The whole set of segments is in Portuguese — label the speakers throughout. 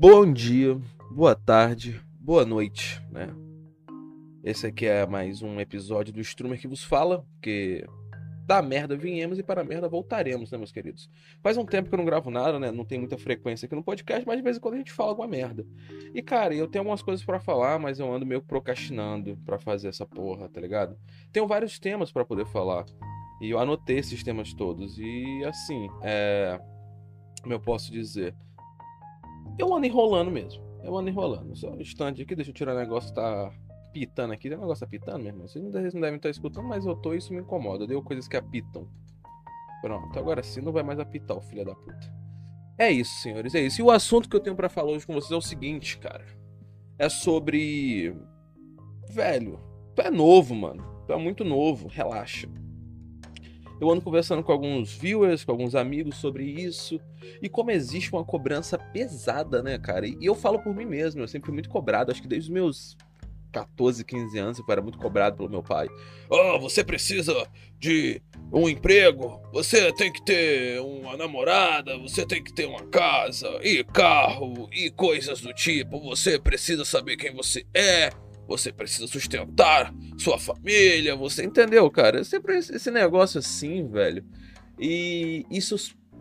Speaker 1: Bom dia, boa tarde, boa noite, né? Esse aqui é mais um episódio do Strummer que vos fala, que da merda viemos e para a merda voltaremos, né, meus queridos? Faz um tempo que eu não gravo nada, né? Não tem muita frequência aqui no podcast, mas de vez em quando a gente fala alguma merda. E, cara, eu tenho algumas coisas para falar, mas eu ando meio procrastinando para fazer essa porra, tá ligado? Tenho vários temas para poder falar. E eu anotei esses temas todos. E, assim, é. Como eu posso dizer? Eu ando enrolando mesmo. Eu ando enrolando. Só um instante aqui, deixa eu tirar o negócio tá pitando aqui. O negócio tá pitando, meu irmão. Vocês não devem estar escutando, mas eu tô isso me incomoda. Deu coisas que apitam. Pronto, agora sim não vai mais apitar o filho da puta. É isso, senhores, é isso. E o assunto que eu tenho para falar hoje com vocês é o seguinte, cara. É sobre. Velho, tu é novo, mano. Tu é muito novo, relaxa. Eu ando conversando com alguns viewers, com alguns amigos sobre isso e como existe uma cobrança pesada, né, cara? E eu falo por mim mesmo, eu sempre fui muito cobrado, acho que desde os meus 14, 15 anos eu era muito cobrado pelo meu pai. Oh, você precisa de um emprego, você tem que ter uma namorada, você tem que ter uma casa e carro e coisas do tipo, você precisa saber quem você é você precisa sustentar sua família, você entendeu, cara? Sempre esse negócio assim, velho. E isso,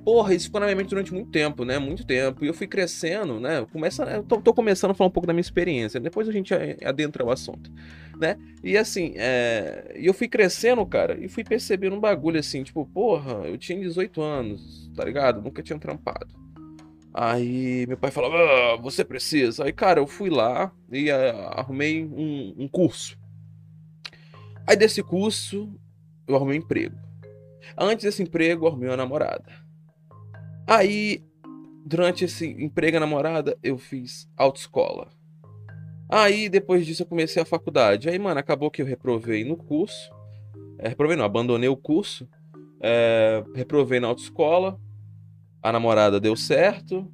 Speaker 1: porra, isso ficou na minha mente durante muito tempo, né? Muito tempo. E eu fui crescendo, né? Começa, eu tô, tô começando a falar um pouco da minha experiência. Depois a gente adentra o assunto, né? E assim, é... eu fui crescendo, cara, e fui percebendo um bagulho assim, tipo, porra, eu tinha 18 anos, tá ligado? Nunca tinha trampado. Aí meu pai falava, ah, você precisa. Aí, cara, eu fui lá e uh, arrumei um, um, curso. Aí desse curso, eu arrumei um emprego. Antes desse emprego, eu arrumei uma namorada. Aí, durante esse emprego e namorada, eu fiz autoescola. Aí, depois disso, eu comecei a faculdade. Aí, mano, acabou que eu reprovei no curso. É, reprovei não, abandonei o curso. É, reprovei na autoescola a namorada deu certo.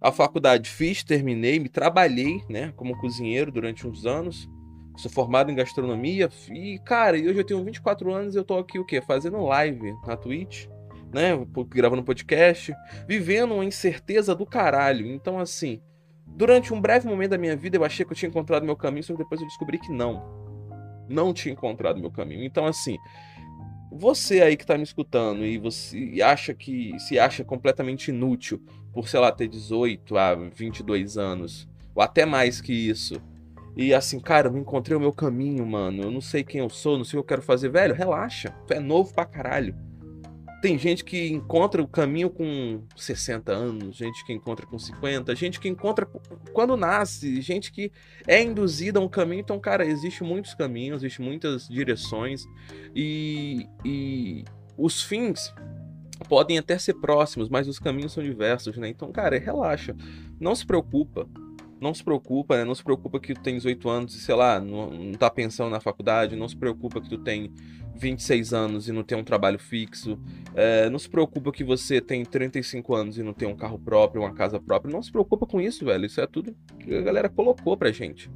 Speaker 1: A faculdade fiz, terminei, me trabalhei, né, como cozinheiro durante uns anos. Sou formado em gastronomia e, cara, hoje eu tenho 24 anos e eu tô aqui o quê? Fazendo live na Twitch, né, gravando podcast, vivendo uma incerteza do caralho. Então, assim, durante um breve momento da minha vida eu achei que eu tinha encontrado meu caminho, só que depois eu descobri que não. Não tinha encontrado meu caminho. Então, assim, você aí que tá me escutando e você acha que se acha completamente inútil por, sei lá, ter 18 a 22 anos, ou até mais que isso. E assim, cara, eu encontrei o meu caminho, mano. Eu não sei quem eu sou, não sei o que eu quero fazer. Velho, relaxa. Tu é novo pra caralho. Tem gente que encontra o caminho com 60 anos, gente que encontra com 50, gente que encontra quando nasce, gente que é induzida a um caminho. Então, cara, existe muitos caminhos, existe muitas direções e, e os fins podem até ser próximos, mas os caminhos são diversos, né? Então, cara, relaxa, não se preocupa não se preocupa, né? Não se preocupa que tu tem 18 anos e, sei lá, não, não tá pensando na faculdade, não se preocupa que tu tem 26 anos e não tem um trabalho fixo, é, não se preocupa que você tem 35 anos e não tem um carro próprio, uma casa própria, não se preocupa com isso, velho, isso é tudo que a galera colocou pra gente.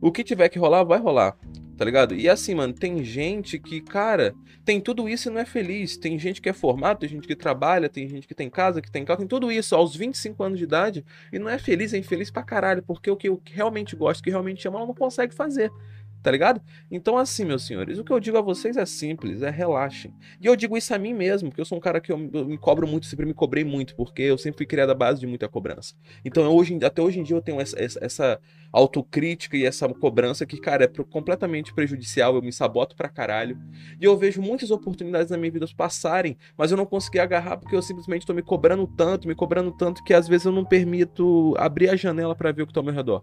Speaker 1: O que tiver que rolar, vai rolar tá ligado? E assim, mano, tem gente que, cara, tem tudo isso e não é feliz. Tem gente que é formado, tem gente que trabalha, tem gente que tem casa, que tem carro, tem tudo isso aos 25 anos de idade e não é feliz, é infeliz pra caralho, porque o que eu realmente gosto, o que realmente ama, ela não consegue fazer tá ligado? Então, assim, meus senhores, o que eu digo a vocês é simples, é relaxem. E eu digo isso a mim mesmo, porque eu sou um cara que eu, me cobro muito, sempre me cobrei muito, porque eu sempre fui criado à base de muita cobrança. Então, eu, hoje, até hoje em dia, eu tenho essa, essa, essa autocrítica e essa cobrança que, cara, é completamente prejudicial, eu me saboto pra caralho. E eu vejo muitas oportunidades na minha vida passarem, mas eu não consegui agarrar porque eu simplesmente tô me cobrando tanto, me cobrando tanto, que às vezes eu não permito abrir a janela para ver o que tá ao meu redor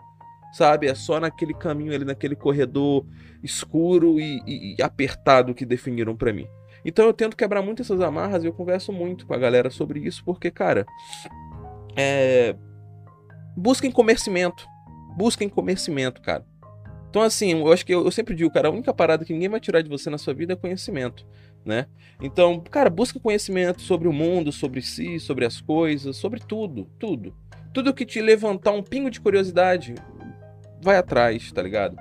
Speaker 1: sabe? É só naquele caminho ali, naquele corredor escuro e, e, e apertado que definiram para mim. Então eu tento quebrar muito essas amarras e eu converso muito com a galera sobre isso, porque, cara, é... busquem comercimento. Busquem comercimento, cara. Então, assim, eu acho que eu, eu, sempre digo, cara, a única parada que ninguém vai tirar de você na sua vida é conhecimento, né? Então, cara, busca conhecimento sobre o mundo, sobre si, sobre as coisas, sobre tudo, tudo. Tudo que te levantar um pingo de curiosidade, vai atrás, tá ligado?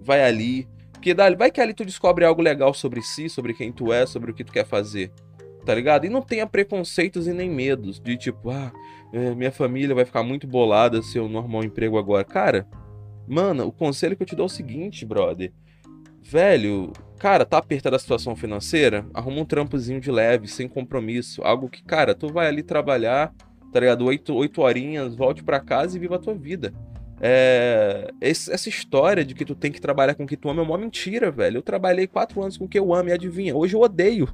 Speaker 1: Vai ali. Porque dali, vai que ali tu descobre algo legal sobre si, sobre quem tu é, sobre o que tu quer fazer. tá ligado? E não tenha preconceitos e nem medos de tipo, ah, é, minha família vai ficar muito bolada se eu não arrumar um emprego agora. Cara, mano, o conselho que eu te dou é o seguinte, brother. Velho, cara, tá apertada a situação financeira? Arruma um trampozinho de leve, sem compromisso. Algo que, cara, tu vai ali trabalhar, tá ligado? Oito, oito horinhas, volte para casa e viva a tua vida. É, essa história de que tu tem que trabalhar com o que tu ama é uma mentira, velho. Eu trabalhei quatro anos com o que eu amo e adivinha, hoje eu odeio.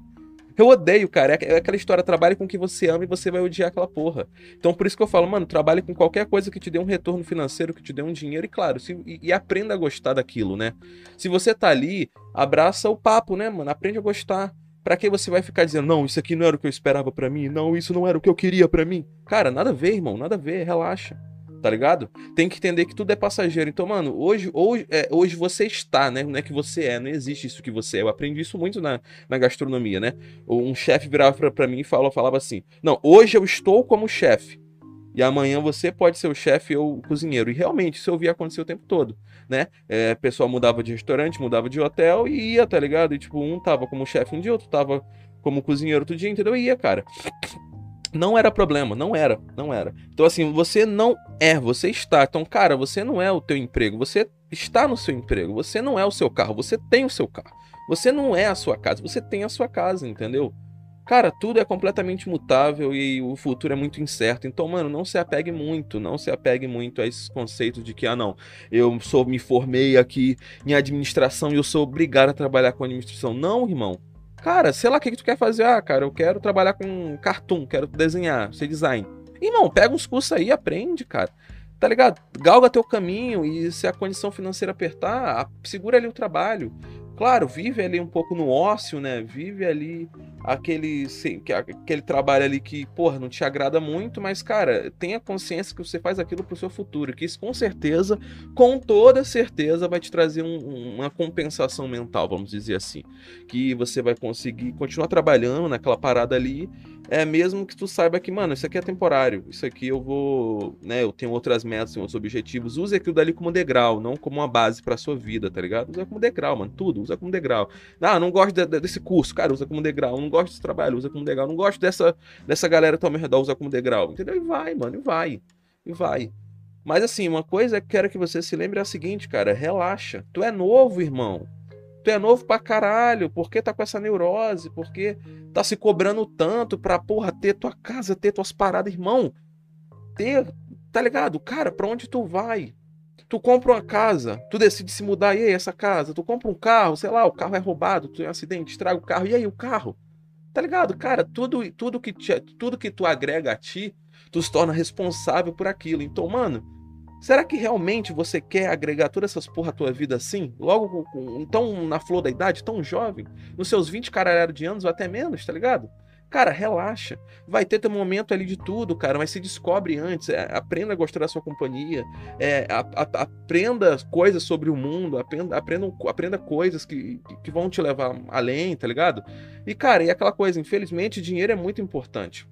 Speaker 1: Eu odeio, cara. É, é aquela história, trabalhe com o que você ama e você vai odiar aquela porra. Então por isso que eu falo, mano, trabalhe com qualquer coisa que te dê um retorno financeiro, que te dê um dinheiro e, claro, se, e, e aprenda a gostar daquilo, né? Se você tá ali, abraça o papo, né, mano? Aprende a gostar. Pra que você vai ficar dizendo, não, isso aqui não era o que eu esperava para mim, não, isso não era o que eu queria para mim? Cara, nada a ver, irmão, nada a ver, relaxa tá ligado? Tem que entender que tudo é passageiro. Então, mano, hoje, hoje, é, hoje você está, né? Não é que você é, não existe isso que você é. Eu aprendi isso muito na, na gastronomia, né? Um chefe virava pra, pra mim e falava, falava assim: Não, hoje eu estou como chefe. E amanhã você pode ser o chefe ou o cozinheiro. E realmente, isso eu vi acontecer o tempo todo, né? É, o pessoal mudava de restaurante, mudava de hotel e ia, tá ligado? E tipo, um tava como chefe um dia, outro tava como cozinheiro outro dia, entendeu? E ia, cara. Não era problema, não era, não era. Então, assim, você não é, você está. Então, cara, você não é o teu emprego, você está no seu emprego, você não é o seu carro, você tem o seu carro. Você não é a sua casa, você tem a sua casa, entendeu? Cara, tudo é completamente mutável e o futuro é muito incerto. Então, mano, não se apegue muito, não se apegue muito a esses conceitos de que, ah, não, eu sou, me formei aqui em administração e eu sou obrigado a trabalhar com administração. Não, irmão. Cara, sei lá o que, que tu quer fazer. Ah, cara, eu quero trabalhar com cartoon, quero desenhar, ser design. Irmão, pega uns cursos aí, aprende, cara. Tá ligado? Galga teu caminho e se a condição financeira apertar, segura ali o trabalho. Claro, vive ali um pouco no ócio, né? Vive ali aquele, aquele trabalho ali que, porra, não te agrada muito, mas, cara, tenha consciência que você faz aquilo pro seu futuro, que isso com certeza, com toda certeza, vai te trazer um, uma compensação mental, vamos dizer assim. Que você vai conseguir continuar trabalhando naquela parada ali é mesmo que tu saiba que, mano, isso aqui é temporário, isso aqui eu vou, né, eu tenho outras metas, tenho outros objetivos, use aquilo dali como degrau, não como uma base pra sua vida, tá ligado? Usa como degrau, mano, tudo, usa como degrau. Ah, não gosto de, de, desse curso, cara, usa como degrau, não gosto desse trabalho, usa como degrau, não gosto dessa, dessa galera que tá ao meu redor, usa como degrau, entendeu? E vai, mano, e vai, e vai. Mas assim, uma coisa que quero que você se lembre é a seguinte, cara, relaxa, tu é novo, irmão, Tu é novo pra caralho, por que tá com essa neurose? Por que tá se cobrando tanto pra, porra, ter tua casa, ter tuas paradas, irmão? Ter, tá ligado? Cara, pra onde tu vai? Tu compra uma casa, tu decide se mudar, e aí, essa casa? Tu compra um carro, sei lá, o carro é roubado, tu tem um acidente, estraga o carro, e aí, o carro? Tá ligado? Cara, tudo, tudo, que, te, tudo que tu agrega a ti, tu se torna responsável por aquilo. Então, mano, Será que realmente você quer agregar todas essas porra à tua vida assim? Logo tão na flor da idade, tão jovem? Nos seus 20 caralho de anos ou até menos, tá ligado? Cara, relaxa. Vai ter teu momento ali de tudo, cara, mas se descobre antes. É, aprenda a gostar da sua companhia. É, a, a, aprenda coisas sobre o mundo. Aprenda, aprenda, aprenda coisas que, que vão te levar além, tá ligado? E, cara, e aquela coisa, infelizmente, dinheiro é muito importante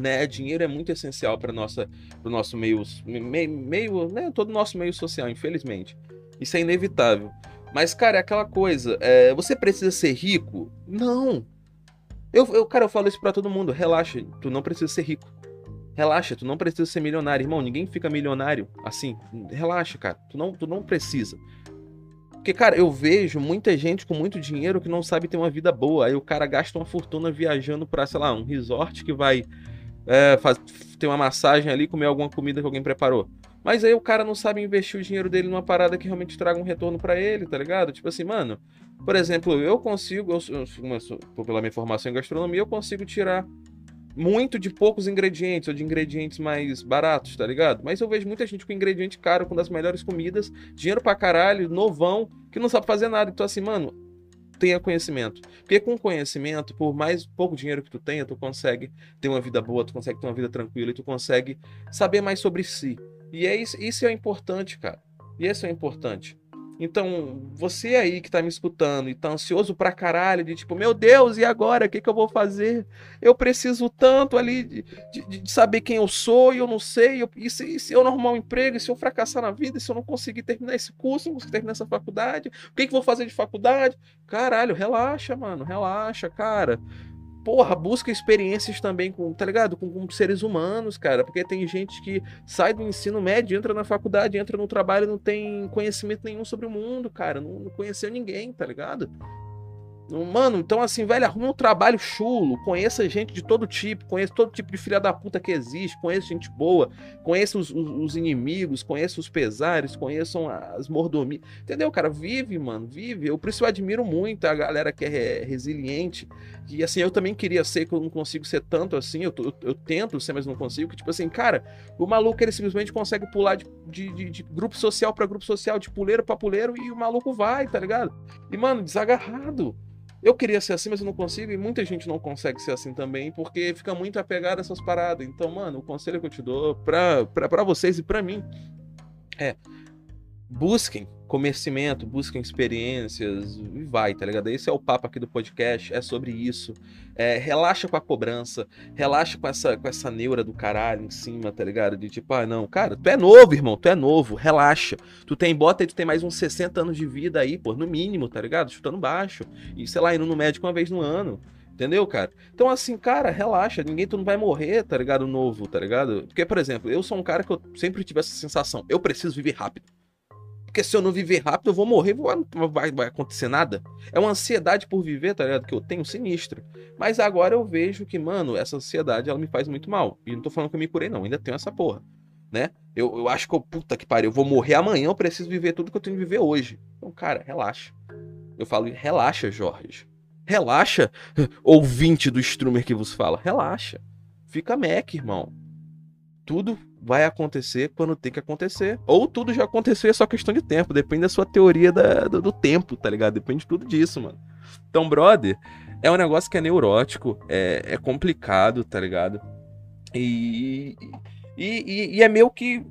Speaker 1: né? Dinheiro é muito essencial para nossa, o nosso meio, meio, né? Todo o nosso meio social, infelizmente. Isso é inevitável. Mas, cara, é aquela coisa. É, você precisa ser rico? Não. Eu, eu, cara, eu falo isso para todo mundo. Relaxa, tu não precisa ser rico. Relaxa, tu não precisa ser milionário, irmão. Ninguém fica milionário assim. Relaxa, cara. Tu não, tu não precisa. Porque, cara, eu vejo muita gente com muito dinheiro que não sabe ter uma vida boa. Aí o cara gasta uma fortuna viajando pra, sei lá, um resort que vai é, faz, ter uma massagem ali, comer alguma comida que alguém preparou. Mas aí o cara não sabe investir o dinheiro dele numa parada que realmente traga um retorno para ele, tá ligado? Tipo assim, mano, por exemplo, eu consigo, eu, eu, pela minha formação em gastronomia, eu consigo tirar muito de poucos ingredientes ou de ingredientes mais baratos, tá ligado? Mas eu vejo muita gente com ingrediente caro, com das melhores comidas, dinheiro pra caralho, novão, que não sabe fazer nada. Então, assim, mano, tenha conhecimento. Porque com conhecimento, por mais pouco dinheiro que tu tenha, tu consegue ter uma vida boa, tu consegue ter uma vida tranquila e tu consegue saber mais sobre si. E é isso, isso é importante, cara. E isso é importante. Então, você aí que tá me escutando e tá ansioso pra caralho, de tipo, meu Deus, e agora? O que, que eu vou fazer? Eu preciso tanto ali de, de, de saber quem eu sou e eu não sei. Eu, e, se, e, se, eu não arrumar um emprego, e se eu fracassar na vida, e se eu não conseguir terminar esse curso, não conseguir terminar essa faculdade, o que, que eu vou fazer de faculdade? Caralho, relaxa, mano, relaxa, cara. Porra, busca experiências também com, tá ligado? Com, com, seres humanos, cara. Porque tem gente que sai do ensino médio, entra na faculdade, entra no trabalho, não tem conhecimento nenhum sobre o mundo, cara. Não, não conheceu ninguém, tá ligado? Mano, então assim, velho, arruma um trabalho chulo, conheça gente de todo tipo, conheça todo tipo de filha da puta que existe, conheça gente boa, conheça os, os, os inimigos, conheça os pesares, conheçam as mordomias, entendeu, cara? Vive, mano, vive. Eu, eu admiro muito a galera que é resiliente, e assim, eu também queria ser, que eu não consigo ser tanto assim, eu, eu, eu, tento ser, mas não consigo, que tipo assim, cara, o maluco ele simplesmente consegue pular de, de, de, de grupo social para grupo social, de puleiro para puleiro, e o maluco vai, tá ligado? E, mano, desagarrado. Eu queria ser assim, mas eu não consigo, e muita gente não consegue ser assim também, porque fica muito apegado a essas paradas. Então, mano, o conselho que eu te dou pra, pra, pra vocês e pra mim é busquem conhecimento, busquem experiências e vai, tá ligado? Esse é o papo aqui do podcast, é sobre isso. É, relaxa com a cobrança, relaxa com essa, com essa neura do caralho em cima, tá ligado? De tipo, ah, não, cara, tu é novo, irmão, tu é novo, relaxa. Tu tem bota e tu tem mais uns 60 anos de vida aí, pô, no mínimo, tá ligado? Chutando baixo. E sei lá, indo no médico uma vez no ano. Entendeu, cara? Então, assim, cara, relaxa. Ninguém, tu não vai morrer, tá ligado? Novo, tá ligado? Porque, por exemplo, eu sou um cara que eu sempre tive essa sensação. Eu preciso viver rápido. Porque se eu não viver rápido, eu vou morrer, não vai, vai acontecer nada. É uma ansiedade por viver, tá ligado? Que eu tenho sinistro. Mas agora eu vejo que, mano, essa ansiedade ela me faz muito mal. E não tô falando que eu me curei, não. Ainda tenho essa porra. Né? Eu, eu acho que eu, puta que pariu, eu vou morrer amanhã, eu preciso viver tudo que eu tenho que viver hoje. Então, cara, relaxa. Eu falo, relaxa, Jorge. Relaxa, ouvinte do Strummer que vos fala. Relaxa. Fica mec, irmão. Tudo vai acontecer quando tem que acontecer. Ou tudo já aconteceu, é só questão de tempo. Depende da sua teoria da, do, do, tempo, tá ligado? Depende de tudo disso, mano. Então, brother, é um negócio que é neurótico, é, é complicado, tá ligado? E, e, e, é meio que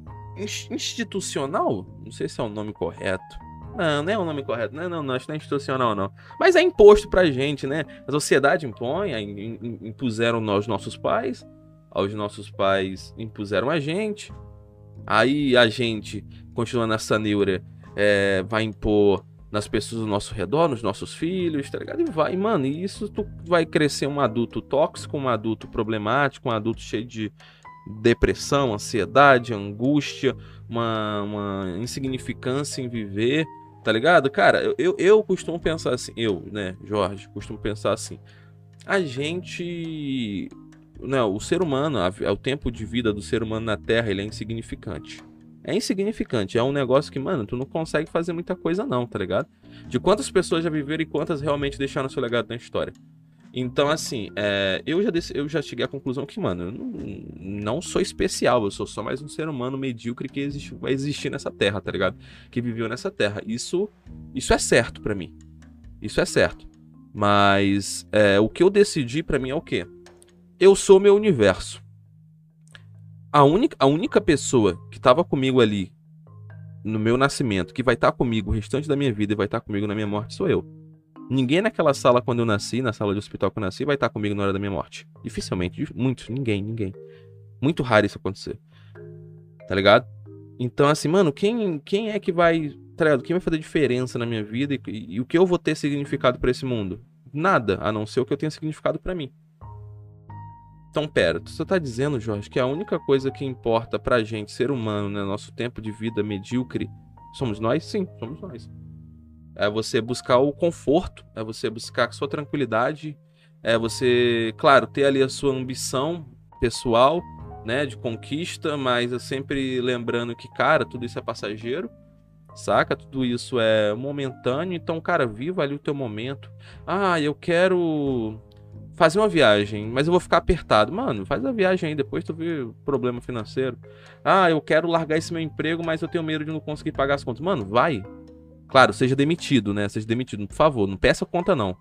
Speaker 1: institucional, não sei se é o nome correto. Não, não é o nome correto. Não, não, não, acho que não é institucional, não. Mas é imposto pra gente, né? A sociedade impõe, impuseram nós, nossos pais aos nossos pais impuseram a gente. Aí a gente, continuando essa neura, é, vai impor nas pessoas do nosso redor, nos nossos filhos, tá ligado? E vai, mano, e isso tu vai crescer um adulto tóxico, um adulto problemático, um adulto cheio de depressão, ansiedade, angústia, uma, uma insignificância em viver, tá ligado? Cara, eu, eu, eu costumo pensar assim, eu, né, Jorge, costumo pensar assim, a gente o ser humano, o tempo de vida do ser humano na Terra, ele é insignificante. É insignificante, é um negócio que, mano, tu não consegue fazer muita coisa não, tá ligado? De quantas pessoas já viveram e quantas realmente deixaram seu legado na história. Então, assim, é, eu, já eu já cheguei à conclusão que, mano, eu não, não sou especial, eu sou só mais um ser humano medíocre que existe, vai existir nessa terra, tá ligado? Que viveu nessa terra. Isso, isso é certo para mim. Isso é certo. Mas é, o que eu decidi para mim é o quê? Eu sou meu universo. A única, a única pessoa que estava comigo ali no meu nascimento, que vai estar tá comigo o restante da minha vida e vai estar tá comigo na minha morte, sou eu. Ninguém naquela sala quando eu nasci, na sala de hospital que eu nasci, vai estar tá comigo na hora da minha morte. Dificilmente, muitos, ninguém, ninguém. Muito raro isso acontecer. Tá ligado? Então, assim, mano, quem, quem é que vai. Tá? Quem vai fazer diferença na minha vida e, e, e o que eu vou ter significado para esse mundo? Nada, a não ser o que eu tenho significado para mim. Então, pera, você está dizendo, Jorge, que a única coisa que importa pra gente, ser humano, né, nosso tempo de vida medíocre, somos nós? Sim, somos nós. É você buscar o conforto, é você buscar a sua tranquilidade, é você, claro, ter ali a sua ambição pessoal, né, de conquista, mas é sempre lembrando que, cara, tudo isso é passageiro, saca? Tudo isso é momentâneo, então, cara, viva ali o teu momento. Ah, eu quero fazer uma viagem, mas eu vou ficar apertado. Mano, faz a viagem aí, depois tu vê problema financeiro. Ah, eu quero largar esse meu emprego, mas eu tenho medo de não conseguir pagar as contas. Mano, vai. Claro, seja demitido, né? Seja demitido, por favor, não peça conta não.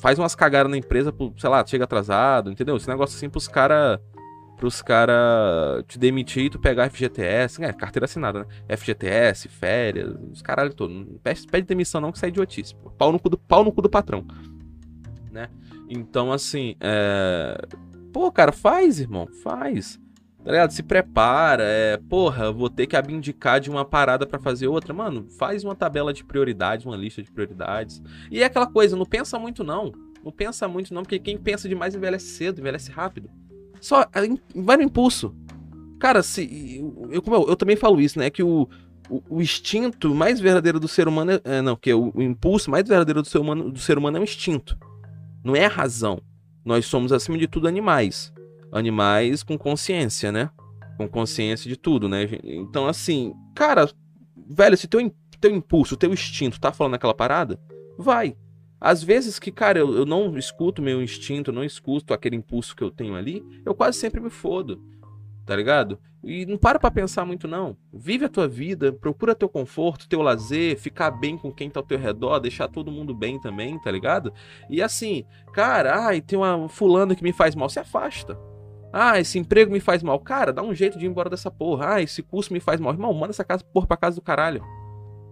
Speaker 1: Faz umas cagadas na empresa, sei lá, chega atrasado, entendeu? Esse negócio assim pros cara pros cara te demitir e tu pegar FGTS, é, carteira assinada, né? FGTS, férias, os caralho todo. Não pede, pede demissão não que sai idiotice, pô. Pau no cu do, pau no cu do patrão, né? Então, assim, é... Pô, cara, faz, irmão, faz. Tá ligado? Se prepara, é... Porra, vou ter que abdicar de uma parada para fazer outra. Mano, faz uma tabela de prioridades, uma lista de prioridades. E é aquela coisa, não pensa muito não. Não pensa muito, não, porque quem pensa demais envelhece cedo, envelhece rápido. Só vai no impulso. Cara, se. Eu, eu, eu também falo isso, né? Que o, o, o, instinto mais verdadeiro do ser humano é. é não, que o, o, impulso mais verdadeiro do ser, humano, do ser humano é o instinto. Não é a razão. Nós somos, acima de tudo, animais. Animais com consciência, né? Com consciência de tudo, né? Então, assim, cara, velho, se teu, teu impulso, teu instinto tá falando aquela parada, vai. Às vezes que, cara, eu, eu não escuto meu instinto, eu não escuto aquele impulso que eu tenho ali, eu quase sempre me fodo, tá ligado? E não para pra pensar muito, não. Vive a tua vida, procura teu conforto, teu lazer, ficar bem com quem tá ao teu redor, deixar todo mundo bem também, tá ligado? E assim, cara, ai, tem uma fulana que me faz mal, se afasta. Ah, esse emprego me faz mal. Cara, dá um jeito de ir embora dessa porra. Ah, esse curso me faz mal. Irmão, manda essa casa, porra pra casa do caralho.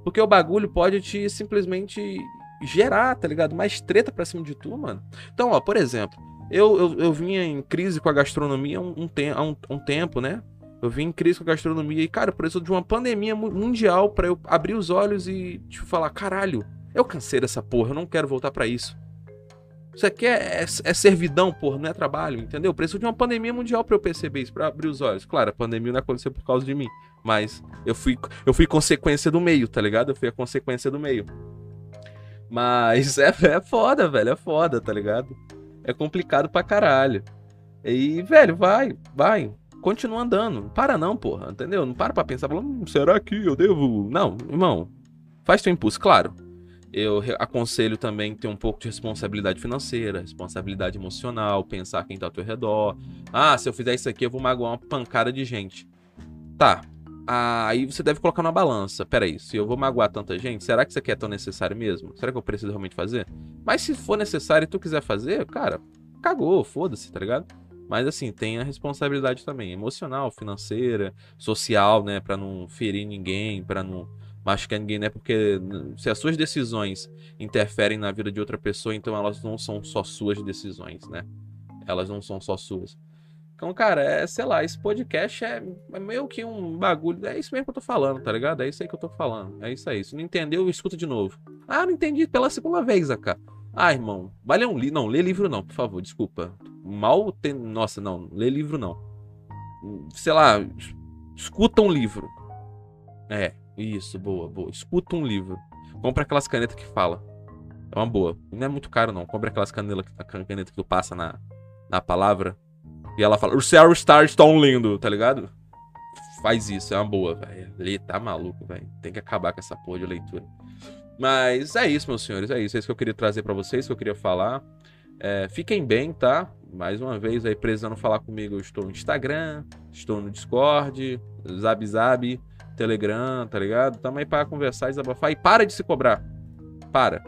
Speaker 1: Porque o bagulho pode te simplesmente gerar, tá ligado? Mais treta pra cima de tu, mano. Então, ó, por exemplo, eu, eu, eu vinha em crise com a gastronomia um, um, te, há um, um tempo, né? Eu vim em crise com a gastronomia e, cara, eu preciso de uma pandemia mundial para eu abrir os olhos e, tipo, falar: caralho, eu cansei dessa porra, eu não quero voltar para isso. Isso aqui é, é, é, servidão, porra, não é trabalho, entendeu? Eu preciso de uma pandemia mundial para eu perceber isso, pra abrir os olhos. Claro, a pandemia não aconteceu por causa de mim, mas eu fui, eu fui consequência do meio, tá ligado? Eu fui a consequência do meio. Mas é, é foda, velho. É foda, tá ligado? É complicado pra caralho. E, velho, vai, vai. Continua andando. Não para não, porra. Entendeu? Não para pra pensar, hum, será que eu devo? Não, irmão. Faz teu impulso, claro. Eu aconselho também ter um pouco de responsabilidade financeira, responsabilidade emocional, pensar quem tá ao teu redor. Ah, se eu fizer isso aqui, eu vou magoar uma pancada de gente. Tá, aí você deve colocar na balança. Peraí, se eu vou magoar tanta gente, será que isso aqui é tão necessário mesmo? Será que eu preciso realmente fazer? Mas se for necessário e tu quiser fazer, cara, cagou, foda-se, tá ligado? Mas assim, tem a responsabilidade também, emocional, financeira, social, né, para não ferir ninguém, para não machucar ninguém, né? Porque se as suas decisões interferem na vida de outra pessoa, então elas não são só suas decisões, né? Elas não são só suas. Então, cara, é, sei lá, esse podcast é, é meio que um bagulho. É isso mesmo que eu tô falando, tá ligado? É isso aí que eu tô falando. É isso aí. Se não entendeu, escuta de novo. Ah, não entendi pela segunda vez, AK. Ah, irmão, vai ler um livro. Não, lê livro não, por favor, desculpa. Mal tem. Nossa, não, lê livro não. Sei lá, escuta um livro. É, isso, boa, boa. Escuta um livro. Compra aquelas canetas que fala. É uma boa. Não é muito caro, não. Compra aquelas canetas, caneta que tu passa na, na palavra. E ela fala, o céu está tão lindo, tá ligado? Faz isso, é uma boa, velho. Lê, tá maluco, velho. Tem que acabar com essa porra de leitura. Mas é isso, meus senhores, é isso. É isso que eu queria trazer para vocês, que eu queria falar. É, fiquem bem, tá? Mais uma vez aí, precisando falar comigo, eu estou no Instagram, estou no Discord, Zab Zab, Telegram, tá ligado? Tamo aí para conversar, desabafar. E para de se cobrar. Para.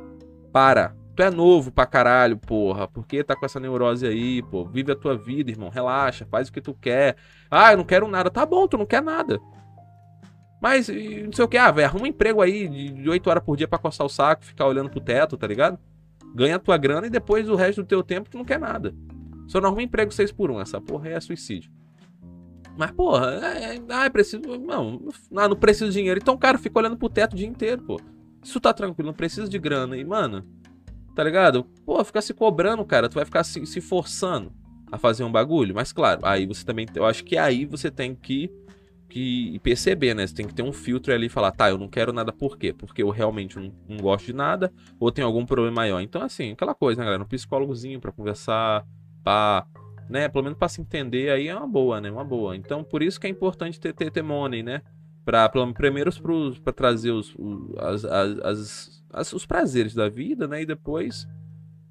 Speaker 1: Para. Tu é novo pra caralho, porra. Por que tá com essa neurose aí, pô? Vive a tua vida, irmão. Relaxa, faz o que tu quer. Ah, eu não quero nada. Tá bom, tu não quer nada. Mas, não sei o que. Ah, velho, arruma um emprego aí de 8 horas por dia pra coçar o saco, ficar olhando pro teto, tá ligado? Ganha a tua grana e depois o resto do teu tempo tu não quer nada. Só não arruma emprego 6 por 1 Essa porra é suicídio. Mas, porra, é, é, ah, preciso. Não, não, não preciso de dinheiro. Então, cara, fica olhando pro teto o dia inteiro, pô. Isso tá tranquilo, não precisa de grana. E, mano, Tá ligado? Pô, ficar se cobrando, cara. Tu vai ficar se, se forçando a fazer um bagulho. Mas claro, aí você também. Eu acho que aí você tem que, que perceber, né? Você tem que ter um filtro ali e falar, tá, eu não quero nada por quê? Porque eu realmente não, não gosto de nada, ou tem algum problema maior. Então, assim, aquela coisa, né, galera? Um psicólogozinho pra conversar, pá. Né? Pelo menos pra se entender aí é uma boa, né? Uma boa. Então, por isso que é importante ter, ter, ter money, né? Pra, primeiro para trazer os, os as, as, as as, os prazeres da vida, né? E depois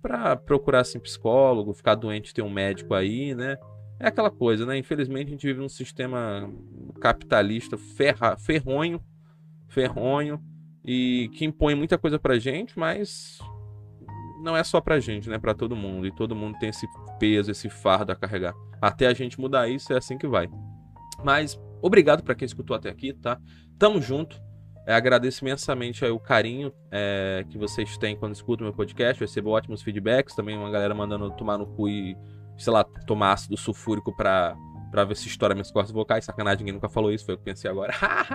Speaker 1: para procurar assim psicólogo, ficar doente, ter um médico aí, né? É aquela coisa, né? Infelizmente a gente vive num sistema capitalista ferra, ferronho, ferronho e que impõe muita coisa pra gente, mas não é só pra gente, né? Pra todo mundo. E todo mundo tem esse peso, esse fardo a carregar. Até a gente mudar isso, é assim que vai. Mas obrigado para quem escutou até aqui, tá? Tamo junto. É, agradeço imensamente aí, o carinho é, que vocês têm quando escutam meu podcast. Eu recebo ótimos feedbacks. Também uma galera mandando tomar no cu e, sei lá, tomar ácido sulfúrico pra, pra ver se estoura minhas cordas vocais. Sacanagem, ninguém nunca falou isso, foi o que pensei agora.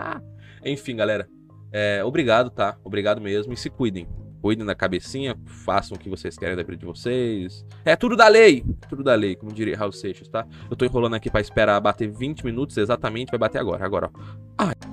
Speaker 1: Enfim, galera. É, obrigado, tá? Obrigado mesmo. E se cuidem. cuidem da cabecinha, façam o que vocês querem da vida de vocês. É tudo da lei, tudo da lei, como diria Raul Seixas, tá? Eu tô enrolando aqui pra esperar bater 20 minutos exatamente, vai bater agora, agora, ó. Ai.